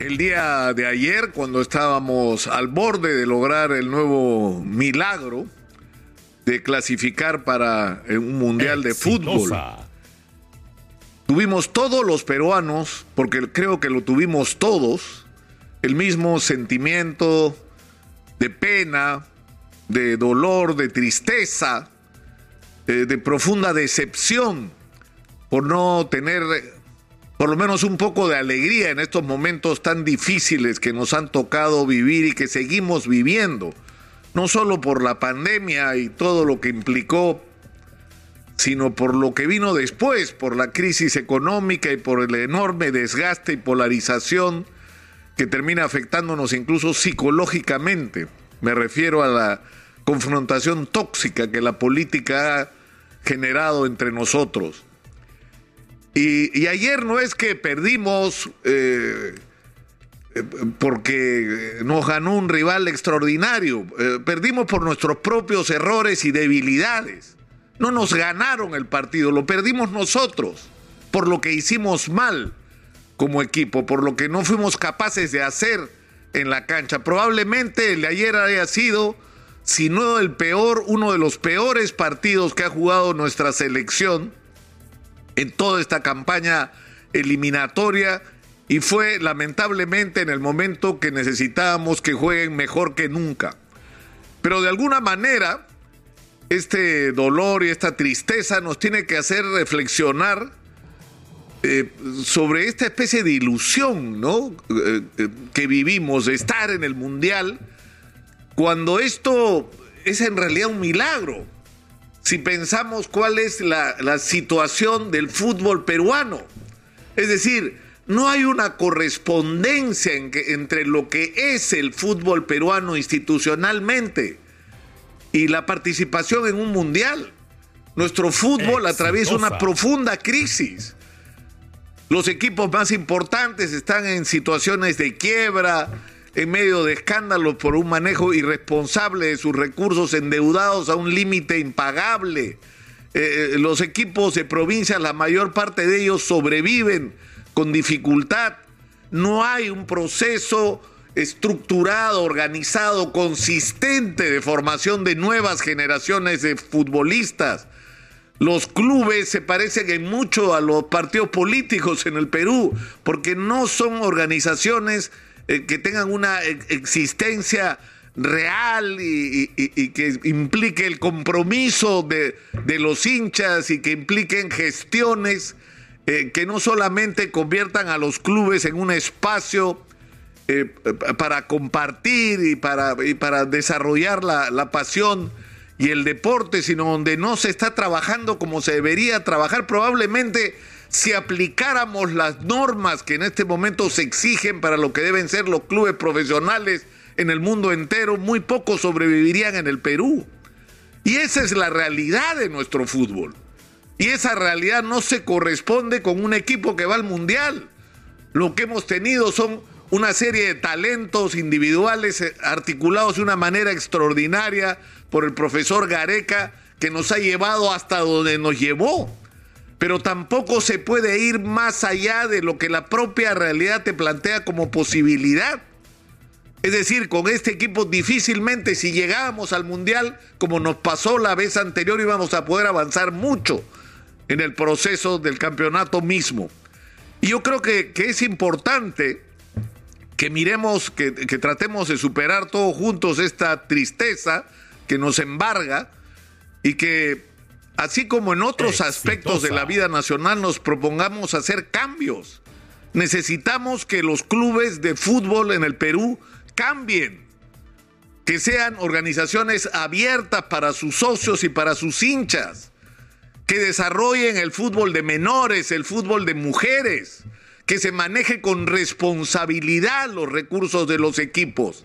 El día de ayer, cuando estábamos al borde de lograr el nuevo milagro de clasificar para un mundial de fútbol, tuvimos todos los peruanos, porque creo que lo tuvimos todos, el mismo sentimiento de pena, de dolor, de tristeza, eh, de profunda decepción por no tener por lo menos un poco de alegría en estos momentos tan difíciles que nos han tocado vivir y que seguimos viviendo, no solo por la pandemia y todo lo que implicó, sino por lo que vino después, por la crisis económica y por el enorme desgaste y polarización que termina afectándonos incluso psicológicamente. Me refiero a la confrontación tóxica que la política ha generado entre nosotros. Y, ayer no es que perdimos eh, porque nos ganó un rival extraordinario, eh, perdimos por nuestros propios errores y debilidades. No nos ganaron el partido, lo perdimos nosotros, por lo que hicimos mal como equipo, por lo que no fuimos capaces de hacer en la cancha. Probablemente el de ayer haya sido, si no el peor, uno de los peores partidos que ha jugado nuestra selección en toda esta campaña eliminatoria y fue lamentablemente en el momento que necesitábamos que jueguen mejor que nunca. Pero de alguna manera, este dolor y esta tristeza nos tiene que hacer reflexionar eh, sobre esta especie de ilusión ¿no? Eh, eh, que vivimos de estar en el Mundial, cuando esto es en realidad un milagro si pensamos cuál es la, situación del fútbol peruano. Es decir, no hay una correspondencia entre lo que es el fútbol peruano institucionalmente y la participación en un mundial. Nuestro fútbol atraviesa una profunda crisis. Los equipos más importantes están en situaciones de quiebra, en medio de escándalos por un manejo irresponsable de sus recursos endeudados a un límite impagable. Eh, eh, los equipos de provincia, la mayor parte de ellos sobreviven con dificultad. No hay un proceso estructurado, organizado, consistente de formación de nuevas generaciones de futbolistas. Los clubes se parecen en mucho a los partidos políticos en el Perú, porque no son organizaciones eh, que tengan una existencia real y, que implique el compromiso de, los hinchas y que impliquen gestiones eh, que no solamente conviertan a los clubes en un espacio eh, para compartir y para, para desarrollar la, la pasión y el deporte, sino donde no se está trabajando como se debería trabajar, probablemente si aplicáramos las normas que en este momento se exigen para lo que deben ser los clubes profesionales en el mundo entero, muy pocos sobrevivirían en el Perú. Y esa es la realidad de nuestro fútbol. Y esa realidad no se corresponde con un equipo que va al Mundial. Lo que hemos tenido son una serie de talentos individuales eh, articulados de una manera extraordinaria por el profesor Gareca que nos ha llevado hasta donde nos llevó pero tampoco se puede ir más allá de lo que la propia realidad te plantea como posibilidad. Es decir, con este equipo difícilmente si llegábamos al Mundial, como nos pasó la vez anterior, íbamos a poder avanzar mucho en el proceso del campeonato mismo. Y yo creo que, es importante que miremos, que, que tratemos de superar todos juntos esta tristeza que nos embarga y que así como en otros aspectos de la vida nacional nos propongamos hacer cambios. Necesitamos que los clubes de fútbol en el Perú cambien, que sean organizaciones abiertas para sus socios y para sus hinchas, que desarrollen el fútbol de menores, el fútbol de mujeres, que se maneje con responsabilidad los recursos de los equipos,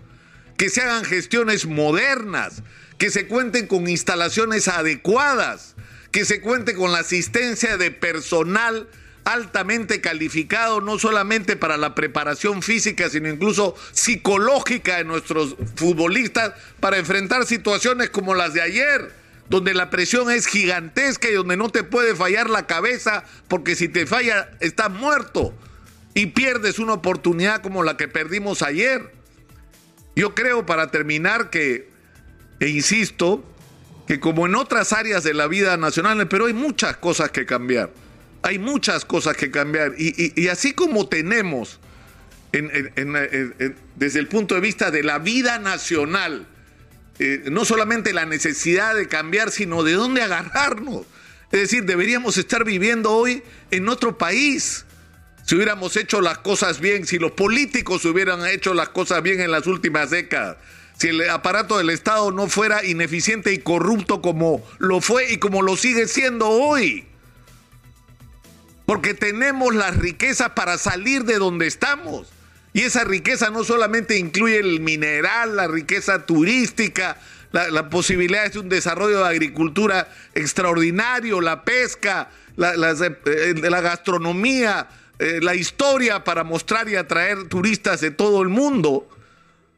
que se hagan gestiones modernas, que se cuenten con instalaciones adecuadas, que se cuente con la asistencia de personal altamente calificado, no solamente para la preparación física, sino incluso psicológica de nuestros futbolistas para enfrentar situaciones como las de ayer, donde la presión es gigantesca y donde no te puede fallar la cabeza, porque si te falla, estás muerto. y pierdes una oportunidad como la que perdimos ayer. Yo creo, para terminar, que, e insisto, que como en otras áreas de la vida nacional, pero hay muchas cosas que cambiar. Hay muchas cosas que cambiar. Y, así como tenemos, desde el punto de vista de la vida nacional, eh, no solamente la necesidad de cambiar, sino de dónde agarrarnos. Es decir, deberíamos estar viviendo hoy en otro país si hubiéramos hecho las cosas bien, si los políticos hubieran hecho las cosas bien en las últimas décadas, si el aparato del Estado no fuera ineficiente y corrupto como lo fue y como lo sigue siendo hoy. Porque tenemos las riquezas para salir de donde estamos. Y esa riqueza no solamente incluye el mineral, la riqueza turística, la, posibilidad de un desarrollo de agricultura extraordinario, la pesca, la, eh, la gastronomía, eh, la historia para mostrar y atraer turistas de todo el mundo,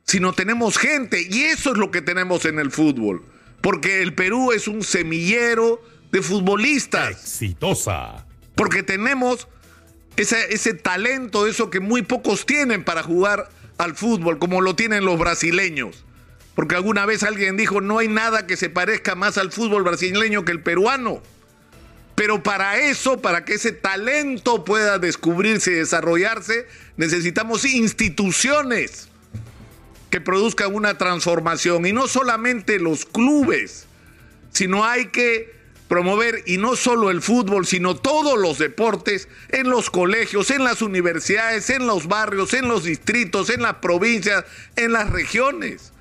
sino tenemos gente y eso es lo que tenemos en el fútbol, porque el Perú es un semillero de futbolistas. Exitosa. Porque tenemos ese, ese talento, eso que muy pocos tienen para jugar al fútbol, como lo tienen los brasileños. Porque alguna vez alguien dijo, no hay nada que se parezca más al fútbol brasileño que el peruano. Pero para eso, para que ese talento pueda descubrirse y desarrollarse, necesitamos instituciones que produzcan una transformación. Y no solamente los clubes, sino hay que promover, y no solo el fútbol, sino todos los deportes en los colegios, en las universidades, en los barrios, en los distritos, en las provincias, en las regiones.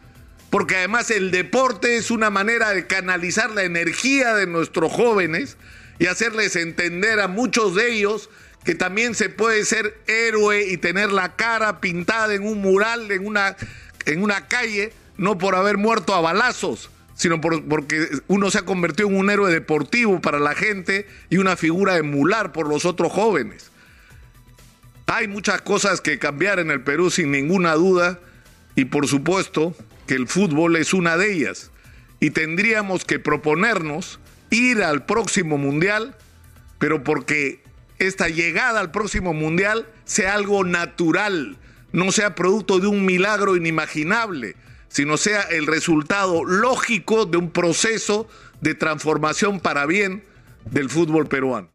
Porque además el deporte es una manera de canalizar la energía de nuestros jóvenes y hacerles entender a muchos de ellos que también se puede ser héroe y tener la cara pintada en un mural, en una, en una calle, no por haber muerto a balazos, sino porque uno se ha convertido en un héroe deportivo para la gente y una figura emular por los otros jóvenes. Hay muchas cosas que cambiar en el Perú sin ninguna duda y por supuesto que el fútbol es una de ellas. Y tendríamos que proponernos ir al próximo mundial, pero porque esta llegada al próximo mundial sea algo natural, no sea producto de un milagro inimaginable, sino sea el resultado lógico de un proceso de transformación para bien del fútbol peruano.